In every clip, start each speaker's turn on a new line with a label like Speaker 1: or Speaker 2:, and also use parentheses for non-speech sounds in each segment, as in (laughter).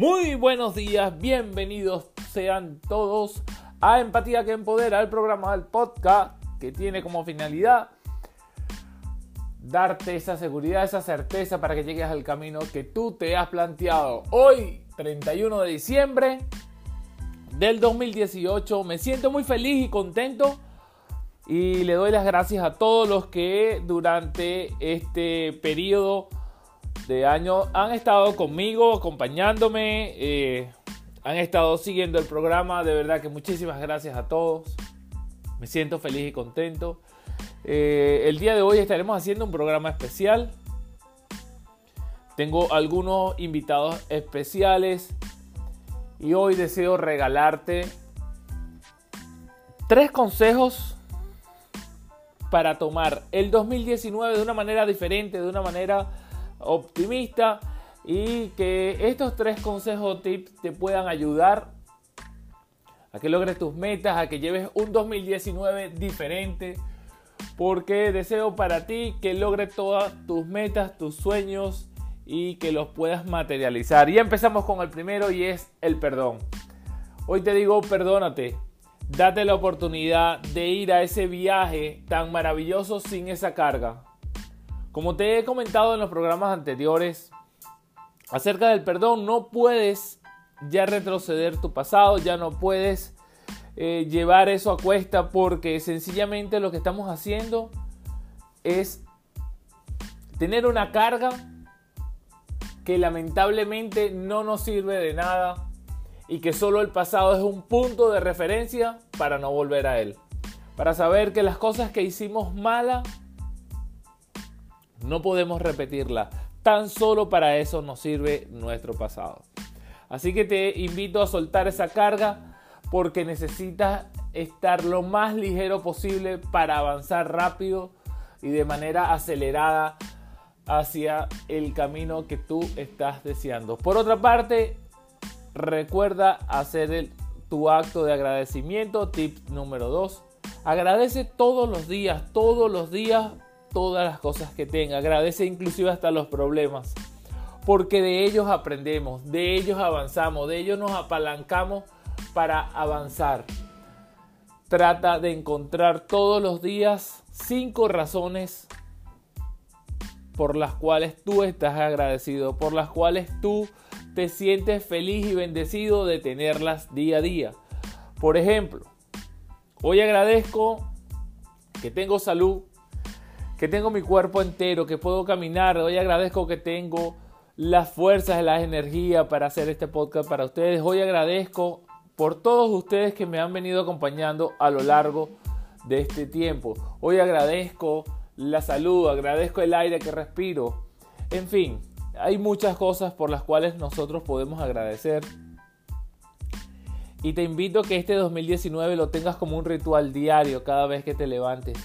Speaker 1: Muy buenos días, bienvenidos sean todos a Empatía que Empodera, el programa del podcast que tiene como finalidad darte esa seguridad, esa certeza para que llegues al camino que tú te has planteado. Hoy, 31 de diciembre del 2018, me siento muy feliz y contento y le doy las gracias a todos los que durante este periodo de año han estado conmigo, acompañándome, eh, han estado siguiendo el programa. De verdad que muchísimas gracias a todos. Me siento feliz y contento. Eh, el día de hoy estaremos haciendo un programa especial. Tengo algunos invitados especiales y hoy deseo regalarte tres consejos para tomar el 2019 de una manera diferente, de una manera optimista y que estos tres consejos tips te puedan ayudar a que logres tus metas, a que lleves un 2019 diferente, porque deseo para ti que logres todas tus metas, tus sueños y que los puedas materializar. Y empezamos con el primero y es el perdón. Hoy te digo, perdónate, date la oportunidad de ir a ese viaje tan maravilloso sin esa carga. Como te he comentado en los programas anteriores, acerca del perdón, no puedes ya retroceder tu pasado, ya no puedes eh, llevar eso a cuesta porque sencillamente lo que estamos haciendo es tener una carga que lamentablemente no nos sirve de nada y que solo el pasado es un punto de referencia para no volver a él. Para saber que las cosas que hicimos malas no podemos repetirla. Tan solo para eso nos sirve nuestro pasado. Así que te invito a soltar esa carga porque necesitas estar lo más ligero posible para avanzar rápido y de manera acelerada hacia el camino que tú estás deseando. Por otra parte, recuerda hacer tu acto de agradecimiento. Tip número 2. Agradece todos los días, todos los días todas las cosas que tenga, agradece inclusive hasta los problemas, porque de ellos aprendemos, de ellos avanzamos, de ellos nos apalancamos para avanzar. Trata de encontrar todos los días cinco razones por las cuales tú estás agradecido, por las cuales tú te sientes feliz y bendecido de tenerlas día a día. Por ejemplo, hoy agradezco que tengo salud, que tengo mi cuerpo entero, que puedo caminar. Hoy agradezco que tengo las fuerzas las energías para hacer este podcast para ustedes. Hoy agradezco por todos ustedes que me han venido acompañando a lo largo de este tiempo. Hoy agradezco la salud, agradezco el aire que respiro. En fin, hay muchas cosas por las cuales nosotros podemos agradecer. Y te invito a que este 2019 lo tengas como un ritual diario cada vez que te levantes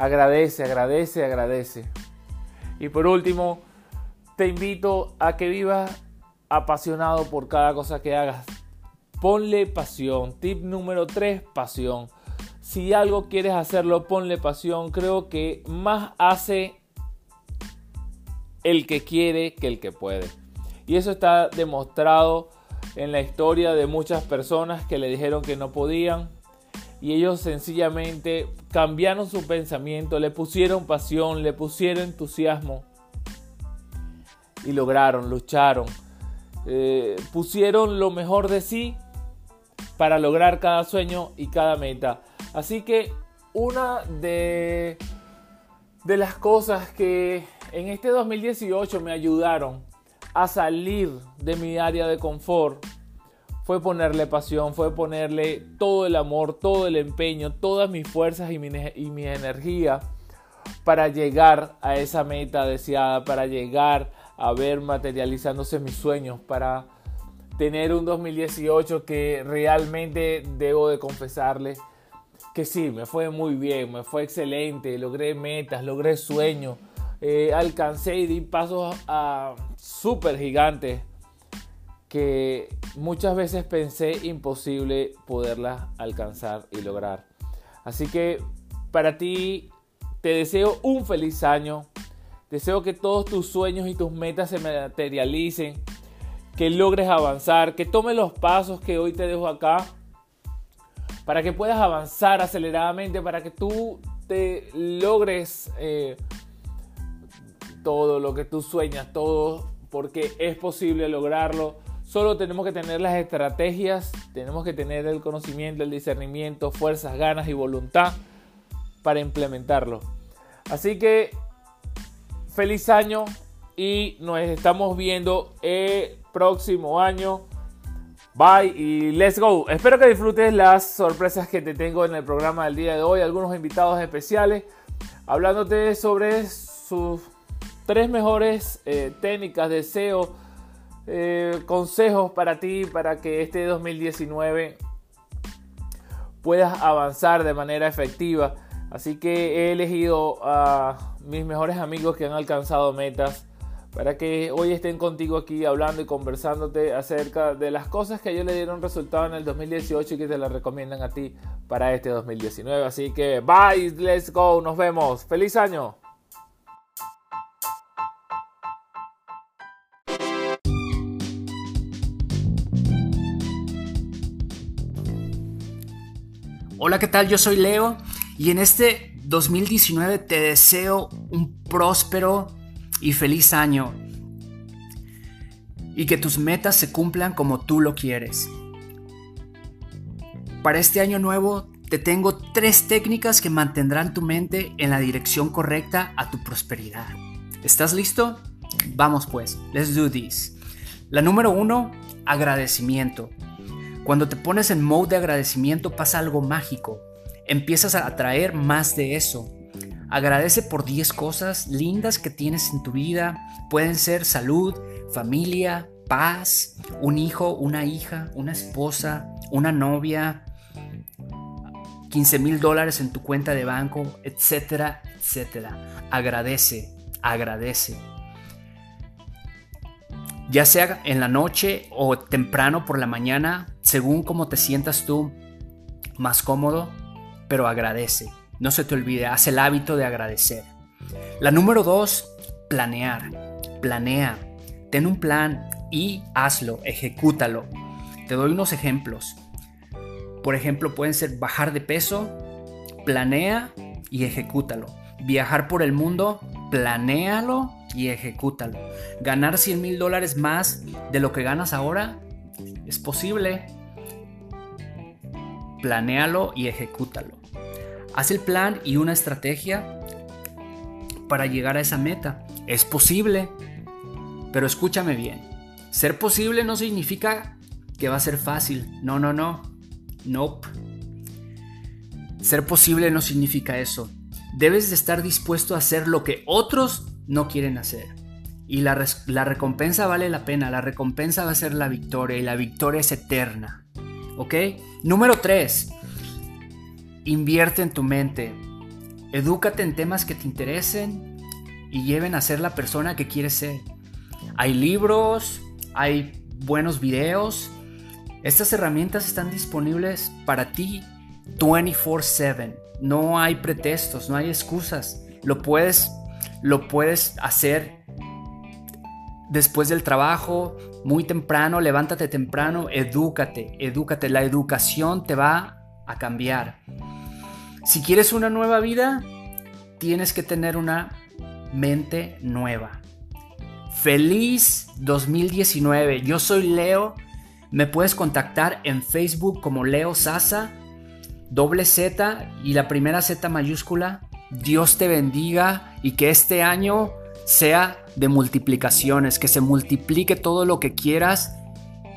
Speaker 1: Agradece, agradece, agradece. Y por último, te invito a que vivas apasionado por cada cosa que hagas. Ponle pasión. Tip número 3, pasión. Si algo quieres hacerlo, ponle pasión. Creo que más hace el que quiere que el que puede. Y eso está demostrado en la historia de muchas personas que le dijeron que no podían, y ellos sencillamente cambiaron su pensamiento, le pusieron pasión, le pusieron entusiasmo y lograron, lucharon, eh, pusieron lo mejor de sí para lograr cada sueño y cada meta. Así que una de, de las cosas que en este 2018 me ayudaron a salir de mi área de confort fue ponerle pasión, fue ponerle todo el amor, todo el empeño, todas mis fuerzas y mi, y energía para llegar a esa meta deseada, para llegar a ver materializándose mis sueños, para tener un 2018 que realmente debo de confesarle que sí, me fue muy bien, me fue excelente, logré metas, logré sueños, eh, alcancé y di pasos a súper gigantes que muchas veces pensé imposible poderlas alcanzar y lograr. Así que para ti te deseo un feliz año. Deseo que todos tus sueños y tus metas se materialicen. que logres avanzar, que tomes los pasos que hoy te dejo acá para que puedas avanzar aceleradamente, para que tú te logres eh, todo lo que tú sueñas, todo, porque es posible lograrlo. Solo tenemos que tener las estrategias, tenemos que tener el conocimiento, el discernimiento, fuerzas, ganas y voluntad para implementarlo. Así que feliz año y nos estamos viendo el próximo año. Bye y let's go. Espero que disfrutes las sorpresas que te tengo en el programa del día de hoy. Algunos invitados especiales hablándote sobre sus tres mejores eh, técnicas de SEO, eh, consejos para ti para que este 2019 puedas avanzar de manera efectiva. Así que he elegido a mis mejores amigos que han alcanzado metas para que hoy estén contigo aquí hablando y conversándote acerca de las cosas que ellos le dieron resultado en el 2018 y que te las recomiendan a ti para este 2019. Así que bye, let's go, nos vemos. Feliz año.
Speaker 2: Hola, ¿qué tal? Yo soy Leo y en este 2019 te deseo un próspero y feliz año y que tus metas se cumplan como tú lo quieres. Para este año nuevo te tengo tres técnicas que mantendrán tu mente en la dirección correcta a tu prosperidad. ¿Estás listo? Vamos pues, let's do this. La número uno, agradecimiento. Cuando te pones en mode de agradecimiento pasa algo mágico. Empiezas a atraer más de eso. Agradece por 10 cosas lindas que tienes en tu vida. Pueden ser salud, familia, paz, un hijo, una hija, una esposa, una novia, 15 mil dólares en tu cuenta de banco, etcétera, etcétera. Agradece, agradece. Ya sea en la noche o temprano por la mañana, según como te sientas tú más cómodo, pero agradece. No se te olvide, haz el hábito de agradecer. La número dos, planear. Planea. Ten un plan y hazlo, ejecútalo. Te doy unos ejemplos. Por ejemplo, pueden ser bajar de peso, planea y ejecútalo. Viajar por el mundo, planéalo y ejecútalo. Ganar 100 mil dólares más de lo que ganas ahora, es posible. Planéalo y ejecútalo. Haz el plan y una estrategia para llegar a esa meta. Es posible, pero escúchame bien. Ser posible no significa que va a ser fácil. No, no, no. Nope. Ser posible no significa eso. Debes de estar dispuesto a hacer lo que otros no quieren hacer. Y la, la, recompensa vale la pena. La recompensa va a ser la victoria y la victoria es eterna. ¿Ok? Número 3. Invierte en tu mente. Edúcate en temas que te interesen y lleven a ser la persona que quieres ser. Hay libros, hay buenos videos. Estas herramientas están disponibles para ti 24/7. No hay pretextos, no hay excusas. Lo puedes lo puedes hacer después del trabajo, muy temprano, levántate temprano, edúcate, edúcate. La educación te va a cambiar. Si quieres una nueva vida, tienes que tener una mente nueva. Feliz 2019. Yo soy Leo. Me puedes contactar en Facebook como Leo Sasa, doble Z y la primera Z mayúscula. Dios te bendiga y que este año sea de multiplicaciones, que se multiplique todo lo que quieras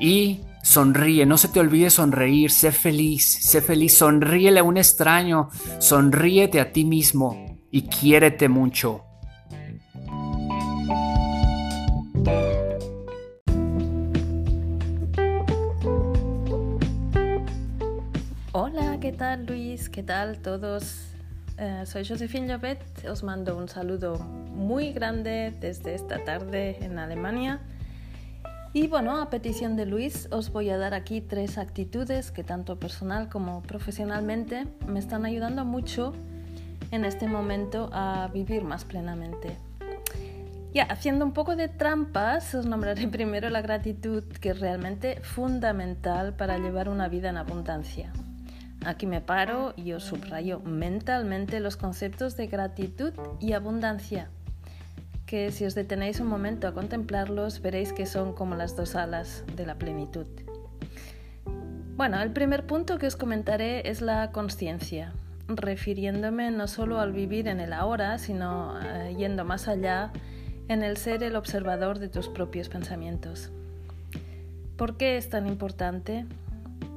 Speaker 2: y Sonríe, no se te olvide sonreír, sé feliz, sé feliz, sonríele a un extraño, sonríete a ti mismo y quiérete mucho.
Speaker 3: Hola, ¿qué tal Luis? ¿Qué tal todos? Eh, soy Josephine Llobet, os mando un saludo muy grande desde esta tarde en Alemania y bueno, a petición de Luis, os voy a dar aquí tres actitudes que tanto personal como profesionalmente me están ayudando mucho en este momento a vivir más plenamente. Ya, haciendo un poco de trampas, os nombraré (laughs) primero la gratitud, que es realmente fundamental para llevar una vida en abundancia. Aquí me paro y os subrayo mentalmente los conceptos de gratitud y abundancia, que si os detenéis un momento a contemplarlos veréis que son como las dos alas de la plenitud. Bueno, el primer punto que os comentaré es la conciencia, refiriéndome no solo al vivir en el ahora, sino eh, yendo más allá en el ser el observador de tus propios pensamientos. ¿Por qué es tan importante?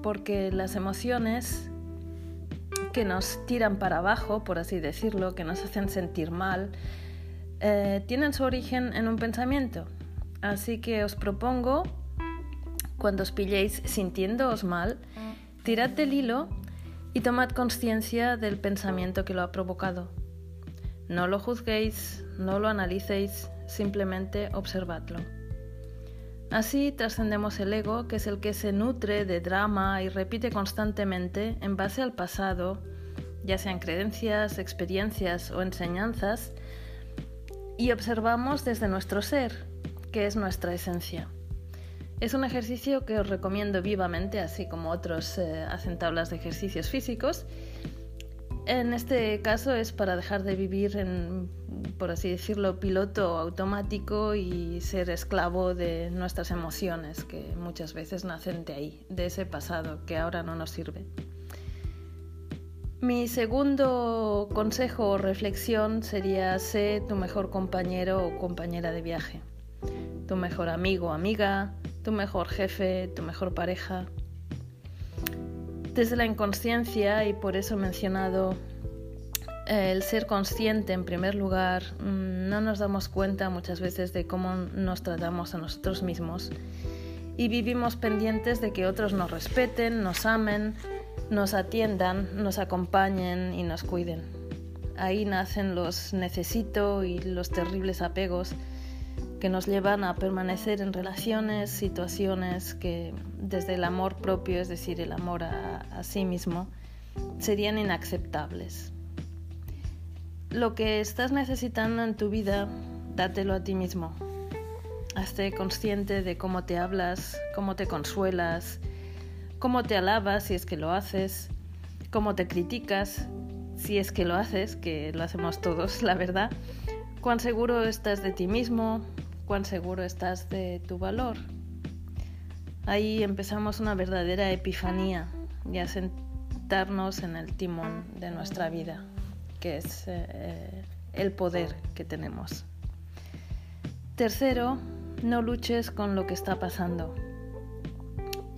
Speaker 3: Porque las emociones que nos tiran para abajo, por así decirlo, que nos hacen sentir mal, eh, tienen su origen en un pensamiento. Así que os propongo cuando os pilléis sintiéndoos mal, tirad del hilo y tomad conciencia del pensamiento que lo ha provocado. No lo juzguéis, no lo analicéis, simplemente observadlo. Así trascendemos el ego, que es el que se nutre de drama y repite constantemente en base al pasado, ya sean creencias, experiencias o enseñanzas, y observamos desde nuestro ser, que es nuestra esencia. Es un ejercicio que os recomiendo vivamente, así como otros eh, hacen tablas de ejercicios físicos. En este caso es para dejar de vivir en, por así decirlo, piloto automático y ser esclavo de nuestras emociones, que muchas veces nacen de ahí, de ese pasado que ahora no nos sirve. Mi segundo consejo o reflexión sería sé tu mejor compañero o compañera de viaje, tu mejor amigo o amiga, tu mejor jefe, tu mejor pareja. Desde la inconsciencia, y por eso he mencionado el ser consciente en primer lugar, mm, no nos damos cuenta muchas veces de cómo nos tratamos a nosotros mismos y vivimos pendientes de que otros nos respeten, nos amen, nos atiendan, nos acompañen y nos cuiden. Ahí nacen los necesito y los terribles apegos que nos llevan a permanecer en relaciones, situaciones que desde el amor propio, es decir, el amor a, sí mismo, serían inaceptables. Lo que estás necesitando en tu vida, dátelo a ti mismo. Hazte consciente de cómo te hablas, cómo te consuelas, cómo te alabas si es que lo haces, cómo te criticas si es que lo haces, que lo hacemos todos, (laughs) la verdad, cuán seguro estás de ti mismo, cuán seguro estás de tu valor. Ahí empezamos una verdadera epifanía y a sentarnos en el timón de nuestra vida, que es eh, el poder que tenemos. Tercero, no luches con lo que está pasando,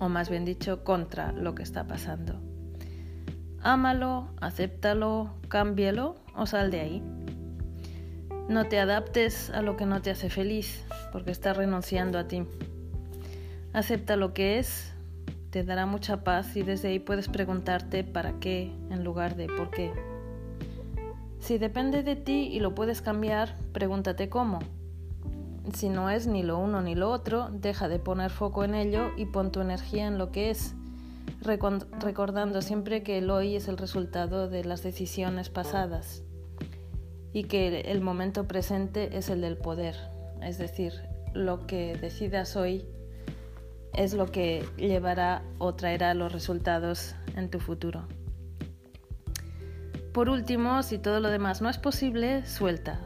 Speaker 3: o más bien dicho, contra lo que está pasando. Ámalo, acéptalo, cámbialo o sal de ahí. No te adaptes a lo que no te hace feliz, porque estás renunciando a ti. Acepta lo que es, te dará mucha paz y desde ahí puedes preguntarte para qué en lugar de por qué. Si depende de ti y lo puedes cambiar, pregúntate cómo. Si no es ni lo uno ni lo otro, deja de poner foco en ello y pon tu energía en lo que es, recordando siempre que el hoy es el resultado de las decisiones pasadas y que el momento presente es el del poder. Es decir, lo que decidas hoy es lo que llevará o traerá los resultados en tu futuro. Por último, si todo lo demás no es posible, suelta.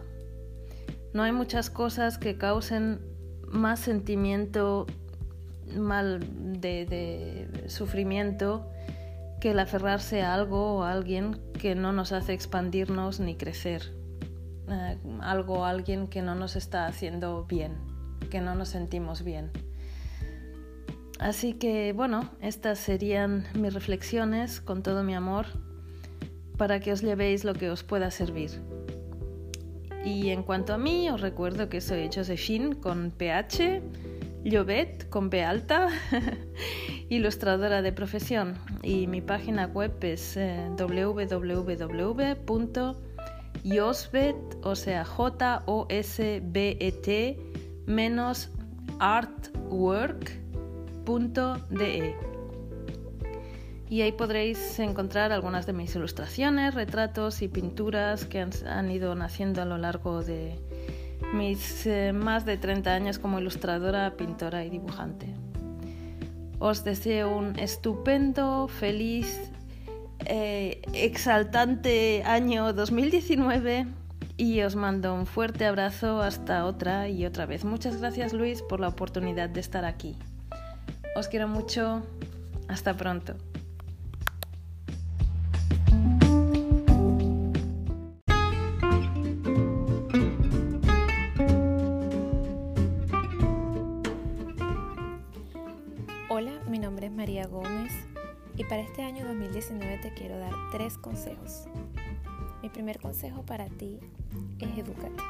Speaker 3: No hay muchas cosas que causen más sentimiento mal de, sufrimiento que el aferrarse a algo o a alguien que no nos hace expandirnos ni crecer. Eh, algo, alguien que no nos está haciendo bien, que no nos sentimos bien. Así que bueno, estas serían mis reflexiones con todo mi amor para que os llevéis lo que os pueda servir. Y en cuanto a mí, os recuerdo que soy Josephine con PH, Llobet con P alta, (laughs) ilustradora de profesión y mi página web es eh, Josbet, o sea, J-O-S-B-E-T menos artwork.de. Y ahí podréis encontrar algunas de mis ilustraciones, retratos y pinturas que han, ido naciendo a lo largo de mis eh, más de 30 años como ilustradora, pintora y dibujante. Os deseo un estupendo, feliz, eh, exaltante año 2019 y os mando un fuerte abrazo hasta otra y otra vez. Muchas gracias Luis por la oportunidad de estar aquí. Os quiero mucho. Hasta pronto.
Speaker 4: Consejo para ti es educarte.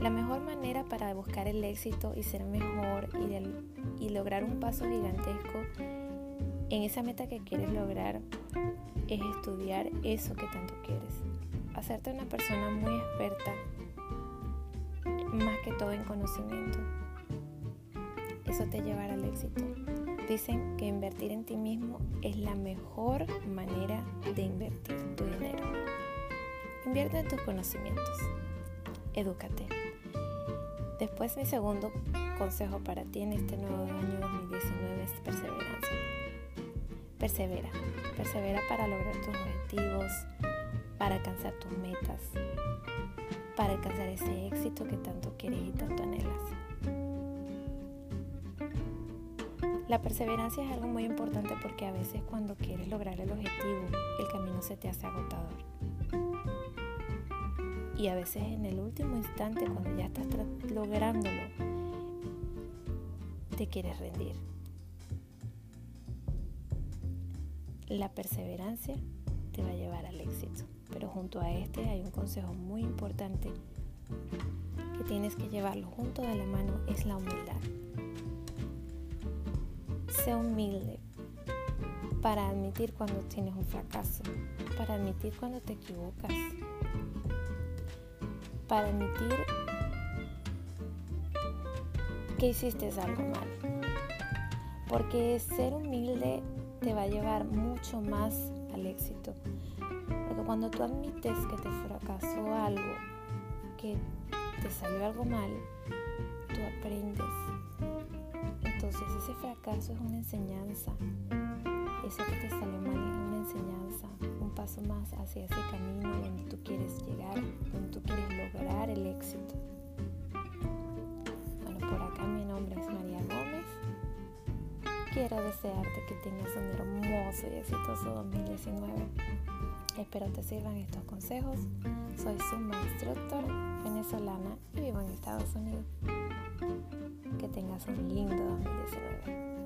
Speaker 4: La mejor manera para buscar el éxito y ser mejor y, y, lograr un paso gigantesco en esa meta que quieres lograr es estudiar eso que tanto quieres. Hacerte una persona muy experta, más que todo en conocimiento. Eso te llevará al éxito. Dicen que invertir en ti mismo es la mejor manera de invertir tu dinero. Invierte en tus conocimientos. Edúcate. Después mi segundo consejo para ti en este nuevo año 2019 es perseverancia. Persevera, persevera para lograr tus objetivos, para alcanzar tus metas, para alcanzar ese éxito que tanto quieres y tanto anhelas. La perseverancia es algo muy importante porque a veces cuando quieres lograr el objetivo, el camino se te hace agotador. Y a veces en el último instante, cuando ya estás lográndolo, te quieres rendir. La perseverancia te va a llevar al éxito, pero junto a este hay un consejo muy importante que tienes que llevarlo junto de la mano, es la humildad humilde para admitir cuando tienes un fracaso, para admitir cuando te equivocas, para admitir que hiciste algo mal. Porque ser humilde te va a llevar mucho más al éxito. Porque cuando tú admites que te fracasó algo, que te salió algo mal, tú aprendes entonces ese fracaso es una enseñanza. Eso que te salió mal paso más hacia ese camino donde tú quieres llegar, donde tú quieres lograr el éxito. Bueno, por acá mi nombre es María Gómez. Quiero desearte que tengas un hermoso y exitoso 2019. Espero te sirvan estos consejos. Soy Zumba Instructor venezolana y vivo en Estados Unidos. Que tengas un lindo 2019.